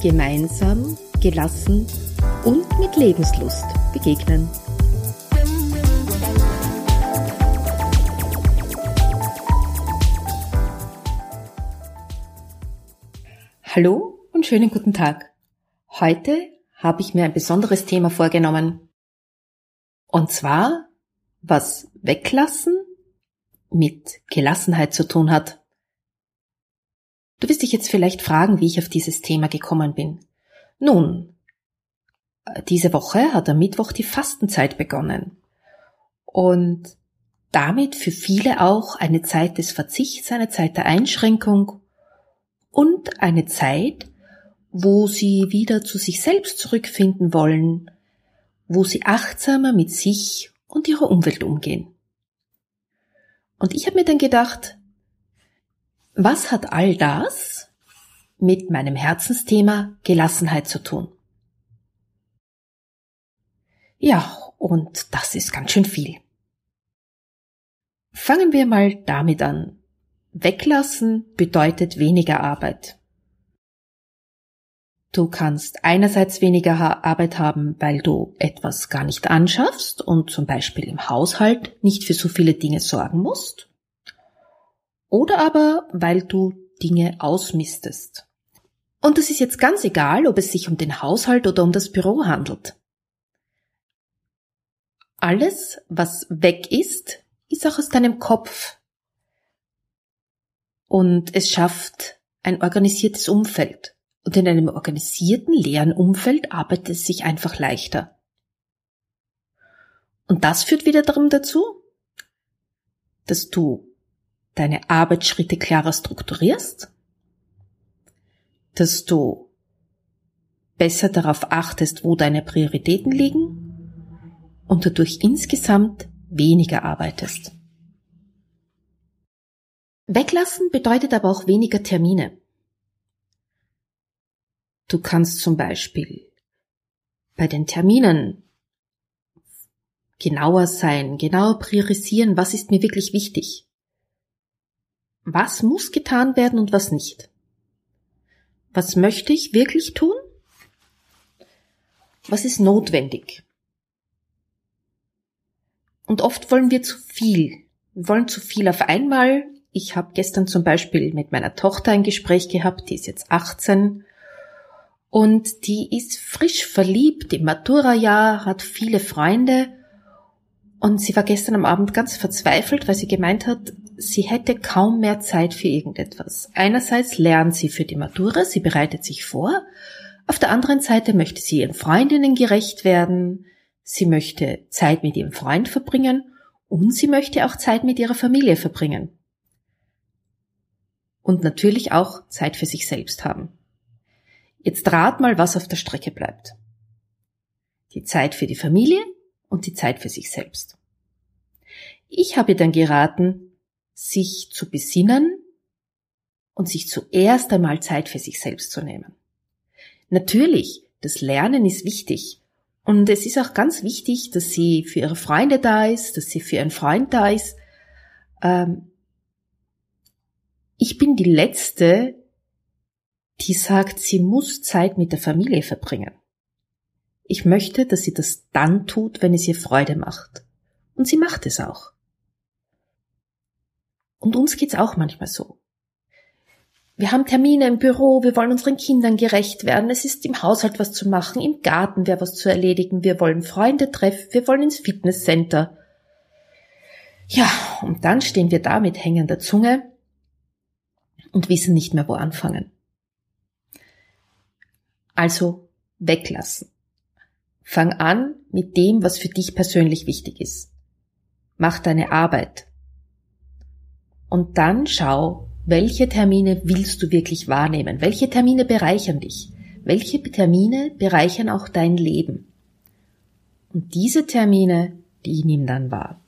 gemeinsam, gelassen und mit Lebenslust begegnen. Hallo und schönen guten Tag. Heute habe ich mir ein besonderes Thema vorgenommen. Und zwar, was Weglassen mit Gelassenheit zu tun hat. Du wirst dich jetzt vielleicht fragen, wie ich auf dieses Thema gekommen bin. Nun, diese Woche hat am Mittwoch die Fastenzeit begonnen. Und damit für viele auch eine Zeit des Verzichts, eine Zeit der Einschränkung und eine Zeit, wo sie wieder zu sich selbst zurückfinden wollen, wo sie achtsamer mit sich und ihrer Umwelt umgehen. Und ich habe mir dann gedacht, was hat all das mit meinem Herzensthema Gelassenheit zu tun? Ja, und das ist ganz schön viel. Fangen wir mal damit an. Weglassen bedeutet weniger Arbeit. Du kannst einerseits weniger Arbeit haben, weil du etwas gar nicht anschaffst und zum Beispiel im Haushalt nicht für so viele Dinge sorgen musst. Oder aber, weil du Dinge ausmistest. Und es ist jetzt ganz egal, ob es sich um den Haushalt oder um das Büro handelt. Alles, was weg ist, ist auch aus deinem Kopf. Und es schafft ein organisiertes Umfeld. Und in einem organisierten, leeren Umfeld arbeitet es sich einfach leichter. Und das führt wieder darum dazu, dass du deine Arbeitsschritte klarer strukturierst, dass du besser darauf achtest, wo deine Prioritäten liegen und dadurch insgesamt weniger arbeitest. Weglassen bedeutet aber auch weniger Termine. Du kannst zum Beispiel bei den Terminen genauer sein, genauer priorisieren, was ist mir wirklich wichtig was muss getan werden und was nicht. Was möchte ich wirklich tun? Was ist notwendig? Und oft wollen wir zu viel. Wir wollen zu viel auf einmal. Ich habe gestern zum Beispiel mit meiner Tochter ein Gespräch gehabt, die ist jetzt 18 und die ist frisch verliebt im Matura-Jahr, hat viele Freunde und sie war gestern am Abend ganz verzweifelt, weil sie gemeint hat, sie hätte kaum mehr Zeit für irgendetwas. Einerseits lernt sie für die Matura, sie bereitet sich vor. Auf der anderen Seite möchte sie ihren Freundinnen gerecht werden. Sie möchte Zeit mit ihrem Freund verbringen und sie möchte auch Zeit mit ihrer Familie verbringen. Und natürlich auch Zeit für sich selbst haben. Jetzt rat mal, was auf der Strecke bleibt. Die Zeit für die Familie und die Zeit für sich selbst. Ich habe dann geraten, sich zu besinnen und sich zuerst einmal Zeit für sich selbst zu nehmen. Natürlich, das Lernen ist wichtig. Und es ist auch ganz wichtig, dass sie für ihre Freunde da ist, dass sie für ihren Freund da ist. Ähm ich bin die Letzte, die sagt, sie muss Zeit mit der Familie verbringen. Ich möchte, dass sie das dann tut, wenn es ihr Freude macht. Und sie macht es auch. Und uns geht's auch manchmal so. Wir haben Termine im Büro, wir wollen unseren Kindern gerecht werden, es ist im Haushalt was zu machen, im Garten wäre was zu erledigen, wir wollen Freunde treffen, wir wollen ins Fitnesscenter. Ja, und dann stehen wir da mit hängender Zunge und wissen nicht mehr, wo anfangen. Also weglassen. Fang an mit dem, was für dich persönlich wichtig ist. Mach deine Arbeit. Und dann schau, welche Termine willst du wirklich wahrnehmen? Welche Termine bereichern dich? welche Termine bereichern auch dein Leben. Und diese Termine, die nimm dann wahr.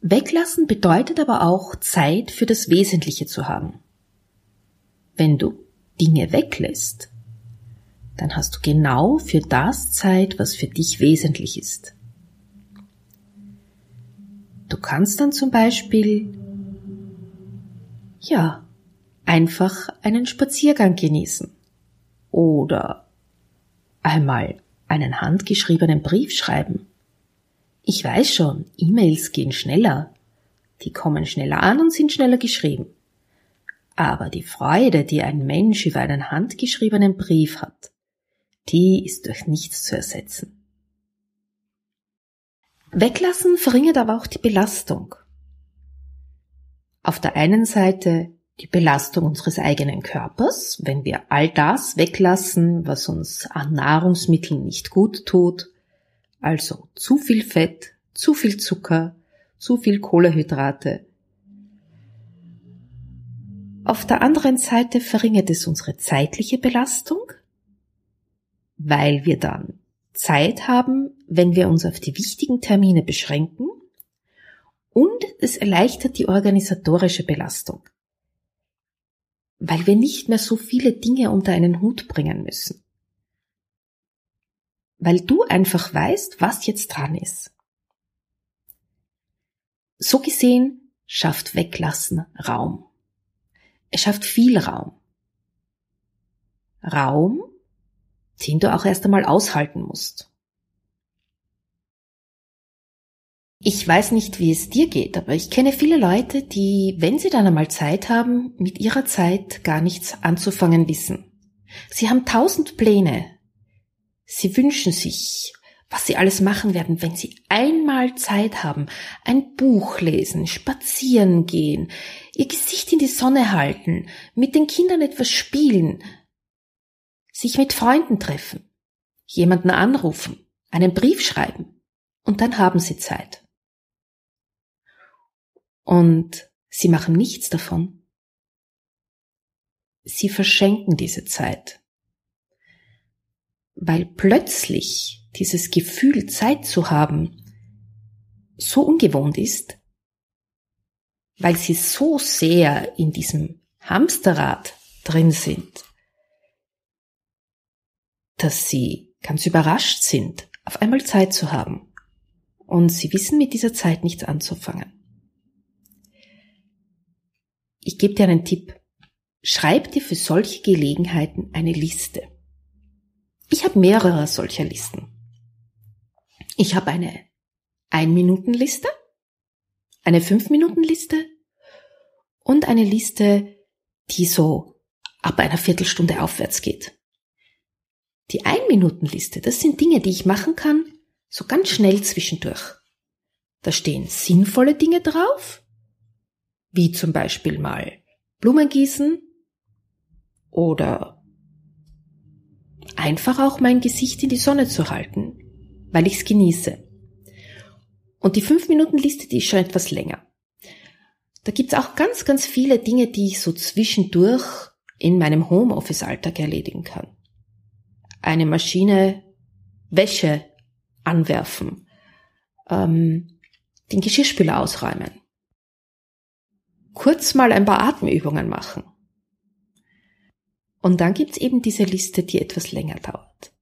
Weglassen bedeutet aber auch Zeit für das Wesentliche zu haben. Wenn du Dinge weglässt, dann hast du genau für das Zeit, was für dich wesentlich ist. Du kannst dann zum Beispiel, ja, einfach einen Spaziergang genießen oder einmal einen handgeschriebenen Brief schreiben. Ich weiß schon, E-Mails gehen schneller, die kommen schneller an und sind schneller geschrieben. Aber die Freude, die ein Mensch über einen handgeschriebenen Brief hat, die ist durch nichts zu ersetzen. Weglassen verringert aber auch die Belastung. Auf der einen Seite die Belastung unseres eigenen Körpers, wenn wir all das weglassen, was uns an Nahrungsmitteln nicht gut tut, also zu viel Fett, zu viel Zucker, zu viel Kohlehydrate. Auf der anderen Seite verringert es unsere zeitliche Belastung, weil wir dann Zeit haben, wenn wir uns auf die wichtigen Termine beschränken und es erleichtert die organisatorische Belastung, weil wir nicht mehr so viele Dinge unter einen Hut bringen müssen, weil du einfach weißt, was jetzt dran ist. So gesehen schafft Weglassen Raum. Es schafft viel Raum. Raum, den du auch erst einmal aushalten musst. Ich weiß nicht, wie es dir geht, aber ich kenne viele Leute, die, wenn sie dann einmal Zeit haben, mit ihrer Zeit gar nichts anzufangen wissen. Sie haben tausend Pläne. Sie wünschen sich, was sie alles machen werden, wenn sie einmal Zeit haben, ein Buch lesen, spazieren gehen, ihr Gesicht in die Sonne halten, mit den Kindern etwas spielen, sich mit Freunden treffen, jemanden anrufen, einen Brief schreiben und dann haben sie Zeit. Und sie machen nichts davon. Sie verschenken diese Zeit, weil plötzlich dieses Gefühl, Zeit zu haben, so ungewohnt ist, weil sie so sehr in diesem Hamsterrad drin sind, dass sie ganz überrascht sind, auf einmal Zeit zu haben. Und sie wissen mit dieser Zeit nichts anzufangen. Ich gebe dir einen Tipp. Schreib dir für solche Gelegenheiten eine Liste. Ich habe mehrere solcher Listen. Ich habe eine Ein-Minuten-Liste, eine Fünf-Minuten-Liste und eine Liste, die so ab einer Viertelstunde aufwärts geht. Die Ein-Minuten-Liste, das sind Dinge, die ich machen kann, so ganz schnell zwischendurch. Da stehen sinnvolle Dinge drauf, wie zum Beispiel mal Blumen gießen oder einfach auch mein Gesicht in die Sonne zu halten, weil ich es genieße. Und die 5-Minuten-Liste, die ist schon etwas länger. Da gibt's auch ganz, ganz viele Dinge, die ich so zwischendurch in meinem Homeoffice-Alltag erledigen kann eine Maschine Wäsche anwerfen, ähm, den Geschirrspüler ausräumen, kurz mal ein paar Atemübungen machen. Und dann gibt's eben diese Liste, die etwas länger dauert.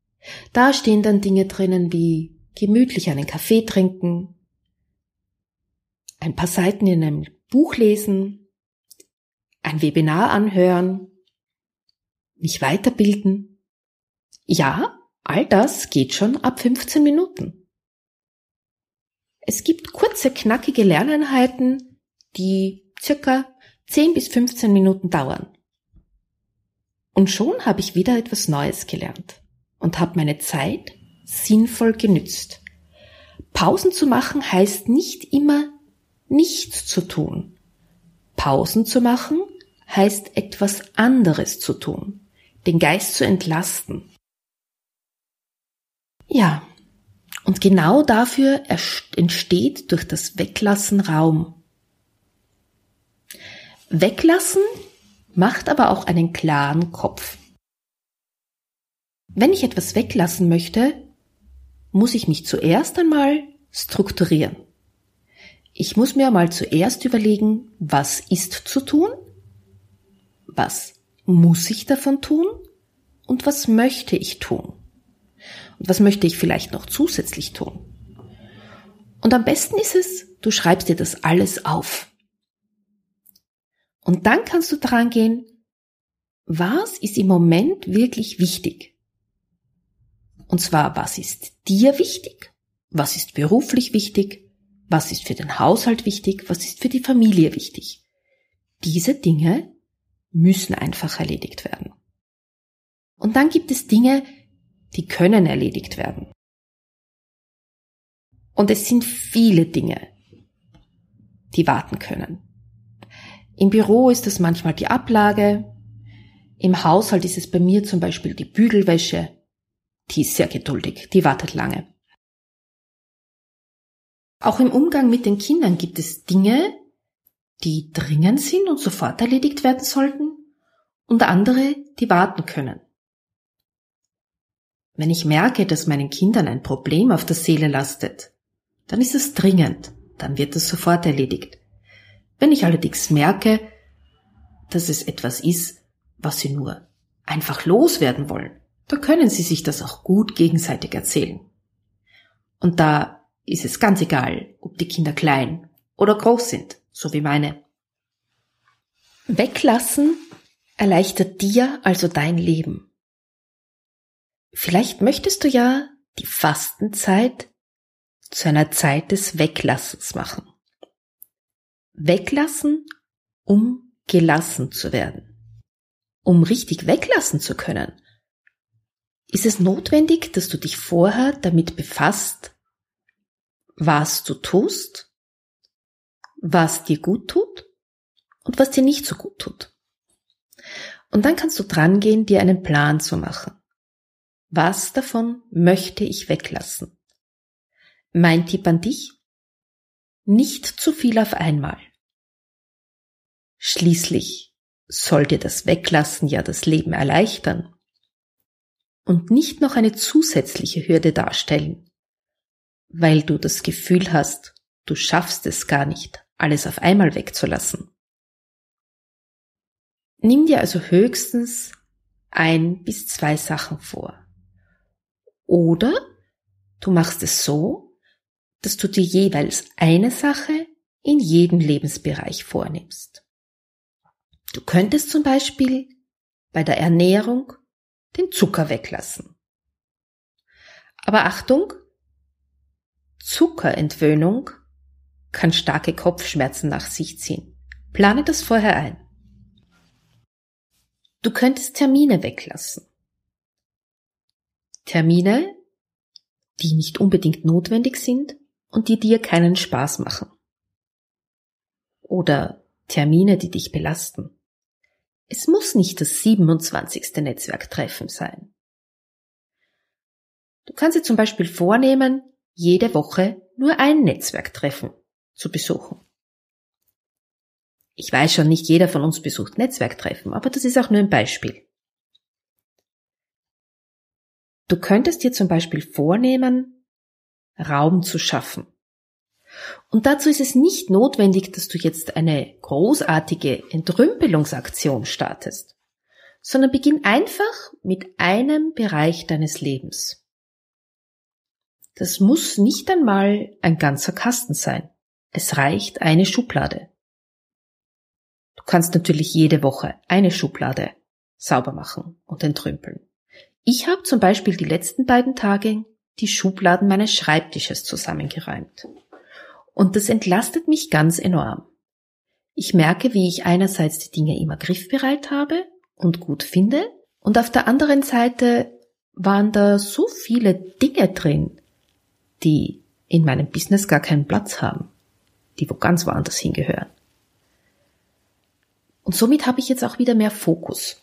Da stehen dann Dinge drinnen wie gemütlich einen Kaffee trinken, ein paar Seiten in einem Buch lesen, ein Webinar anhören, mich weiterbilden, ja, all das geht schon ab 15 Minuten. Es gibt kurze, knackige Lerneinheiten, die circa 10 bis 15 Minuten dauern. Und schon habe ich wieder etwas Neues gelernt und habe meine Zeit sinnvoll genützt. Pausen zu machen heißt nicht immer nichts zu tun. Pausen zu machen heißt etwas anderes zu tun, den Geist zu entlasten. Ja, und genau dafür entsteht durch das Weglassen Raum. Weglassen macht aber auch einen klaren Kopf. Wenn ich etwas weglassen möchte, muss ich mich zuerst einmal strukturieren. Ich muss mir mal zuerst überlegen, was ist zu tun, was muss ich davon tun und was möchte ich tun und was möchte ich vielleicht noch zusätzlich tun. Und am besten ist es, du schreibst dir das alles auf. Und dann kannst du dran gehen, was ist im Moment wirklich wichtig? Und zwar, was ist dir wichtig? Was ist beruflich wichtig? Was ist für den Haushalt wichtig? Was ist für die Familie wichtig? Diese Dinge müssen einfach erledigt werden. Und dann gibt es Dinge, die können erledigt werden. Und es sind viele Dinge, die warten können. Im Büro ist es manchmal die Ablage, im Haushalt ist es bei mir zum Beispiel die Bügelwäsche, die ist sehr geduldig, die wartet lange. Auch im Umgang mit den Kindern gibt es Dinge, die dringend sind und sofort erledigt werden sollten, und andere, die warten können. Wenn ich merke, dass meinen Kindern ein Problem auf der Seele lastet, dann ist es dringend, dann wird es sofort erledigt. Wenn ich allerdings merke, dass es etwas ist, was sie nur einfach loswerden wollen, dann können sie sich das auch gut gegenseitig erzählen. Und da ist es ganz egal, ob die Kinder klein oder groß sind, so wie meine. Weglassen erleichtert dir also dein Leben. Vielleicht möchtest du ja die Fastenzeit zu einer Zeit des Weglassens machen. Weglassen, um gelassen zu werden. Um richtig weglassen zu können, ist es notwendig, dass du dich vorher damit befasst, was du tust, was dir gut tut und was dir nicht so gut tut. Und dann kannst du dran gehen, dir einen Plan zu machen. Was davon möchte ich weglassen? Mein Tipp an dich? Nicht zu viel auf einmal. Schließlich soll dir das Weglassen ja das Leben erleichtern und nicht noch eine zusätzliche Hürde darstellen, weil du das Gefühl hast, du schaffst es gar nicht, alles auf einmal wegzulassen. Nimm dir also höchstens ein bis zwei Sachen vor. Oder du machst es so, dass du dir jeweils eine Sache in jedem Lebensbereich vornimmst. Du könntest zum Beispiel bei der Ernährung den Zucker weglassen. Aber Achtung, Zuckerentwöhnung kann starke Kopfschmerzen nach sich ziehen. Plane das vorher ein. Du könntest Termine weglassen. Termine, die nicht unbedingt notwendig sind, und die dir keinen Spaß machen. Oder Termine, die dich belasten. Es muss nicht das 27. Netzwerktreffen sein. Du kannst dir zum Beispiel vornehmen, jede Woche nur ein Netzwerktreffen zu besuchen. Ich weiß schon, nicht jeder von uns besucht Netzwerktreffen, aber das ist auch nur ein Beispiel. Du könntest dir zum Beispiel vornehmen, Raum zu schaffen. Und dazu ist es nicht notwendig, dass du jetzt eine großartige Entrümpelungsaktion startest, sondern beginn einfach mit einem Bereich deines Lebens. Das muss nicht einmal ein ganzer Kasten sein. Es reicht eine Schublade. Du kannst natürlich jede Woche eine Schublade sauber machen und entrümpeln. Ich habe zum Beispiel die letzten beiden Tage die Schubladen meines Schreibtisches zusammengeräumt. Und das entlastet mich ganz enorm. Ich merke, wie ich einerseits die Dinge immer griffbereit habe und gut finde, und auf der anderen Seite waren da so viele Dinge drin, die in meinem Business gar keinen Platz haben, die wo ganz woanders hingehören. Und somit habe ich jetzt auch wieder mehr Fokus.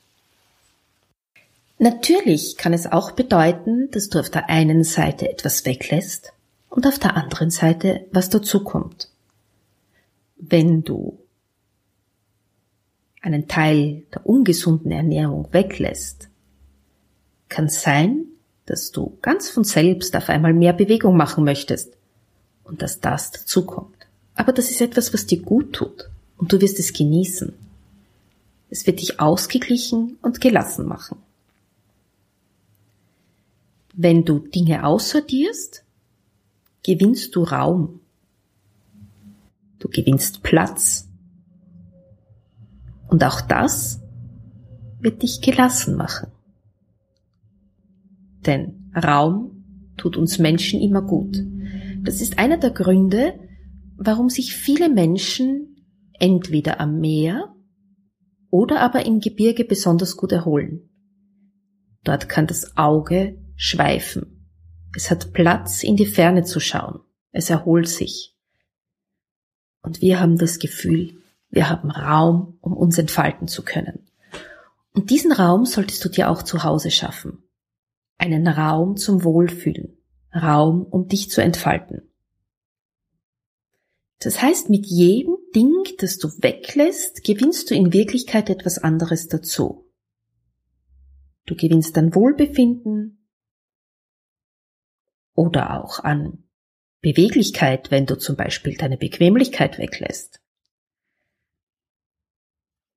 Natürlich kann es auch bedeuten, dass du auf der einen Seite etwas weglässt und auf der anderen Seite was dazukommt. Wenn du einen Teil der ungesunden Ernährung weglässt, kann sein, dass du ganz von selbst auf einmal mehr Bewegung machen möchtest und dass das dazukommt. Aber das ist etwas, was dir gut tut und du wirst es genießen. Es wird dich ausgeglichen und gelassen machen. Wenn du Dinge aussortierst, gewinnst du Raum. Du gewinnst Platz. Und auch das wird dich gelassen machen. Denn Raum tut uns Menschen immer gut. Das ist einer der Gründe, warum sich viele Menschen entweder am Meer oder aber im Gebirge besonders gut erholen. Dort kann das Auge schweifen. Es hat Platz, in die Ferne zu schauen. Es erholt sich. Und wir haben das Gefühl, wir haben Raum, um uns entfalten zu können. Und diesen Raum solltest du dir auch zu Hause schaffen. Einen Raum zum Wohlfühlen. Raum, um dich zu entfalten. Das heißt, mit jedem Ding, das du weglässt, gewinnst du in Wirklichkeit etwas anderes dazu. Du gewinnst an Wohlbefinden oder auch an Beweglichkeit, wenn du zum Beispiel deine Bequemlichkeit weglässt.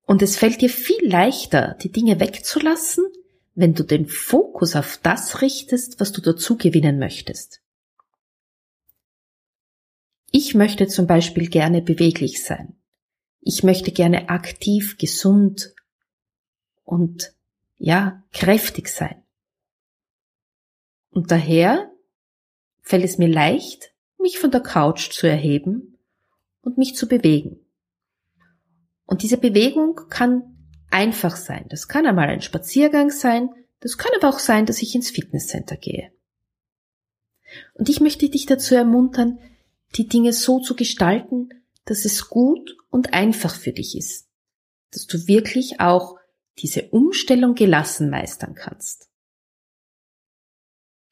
Und es fällt dir viel leichter, die Dinge wegzulassen, wenn du den Fokus auf das richtest, was du dazu gewinnen möchtest. Ich möchte zum Beispiel gerne beweglich sein. Ich möchte gerne aktiv, gesund und ja, kräftig sein. Und daher fällt es mir leicht, mich von der Couch zu erheben und mich zu bewegen. Und diese Bewegung kann einfach sein. Das kann einmal ein Spaziergang sein, das kann aber auch sein, dass ich ins Fitnesscenter gehe. Und ich möchte dich dazu ermuntern, die Dinge so zu gestalten, dass es gut und einfach für dich ist, dass du wirklich auch diese Umstellung gelassen meistern kannst.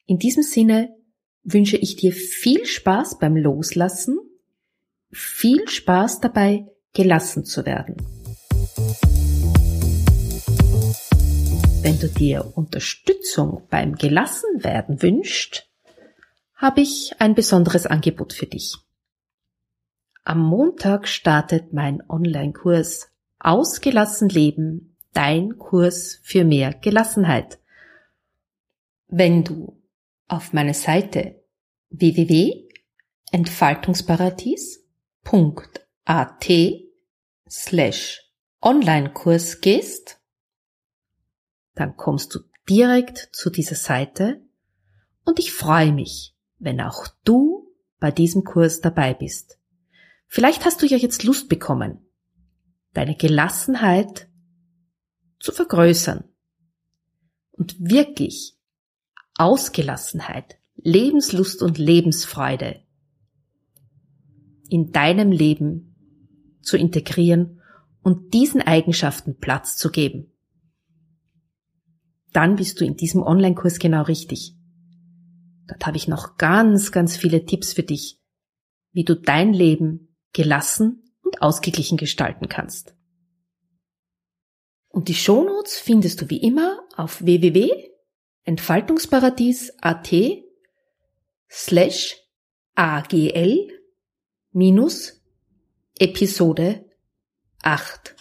In diesem Sinne wünsche ich dir viel Spaß beim Loslassen, viel Spaß dabei, gelassen zu werden. Wenn du dir Unterstützung beim Gelassenwerden wünscht, habe ich ein besonderes Angebot für dich. Am Montag startet mein Online-Kurs Ausgelassen Leben, dein Kurs für mehr Gelassenheit. Wenn du auf meine Seite www.entfaltungsparadies.at slash Online-Kurs gehst, dann kommst du direkt zu dieser Seite und ich freue mich, wenn auch du bei diesem Kurs dabei bist. Vielleicht hast du ja jetzt Lust bekommen, deine Gelassenheit zu vergrößern und wirklich Ausgelassenheit, Lebenslust und Lebensfreude in deinem Leben zu integrieren und diesen Eigenschaften Platz zu geben. Dann bist du in diesem Online-Kurs genau richtig. Dort habe ich noch ganz, ganz viele Tipps für dich, wie du dein Leben gelassen und ausgeglichen gestalten kannst. Und die Shownotes findest du wie immer auf www.entfaltungsparadies.at slash agl minus Episode 8.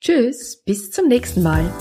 Tschüss, bis zum nächsten Mal.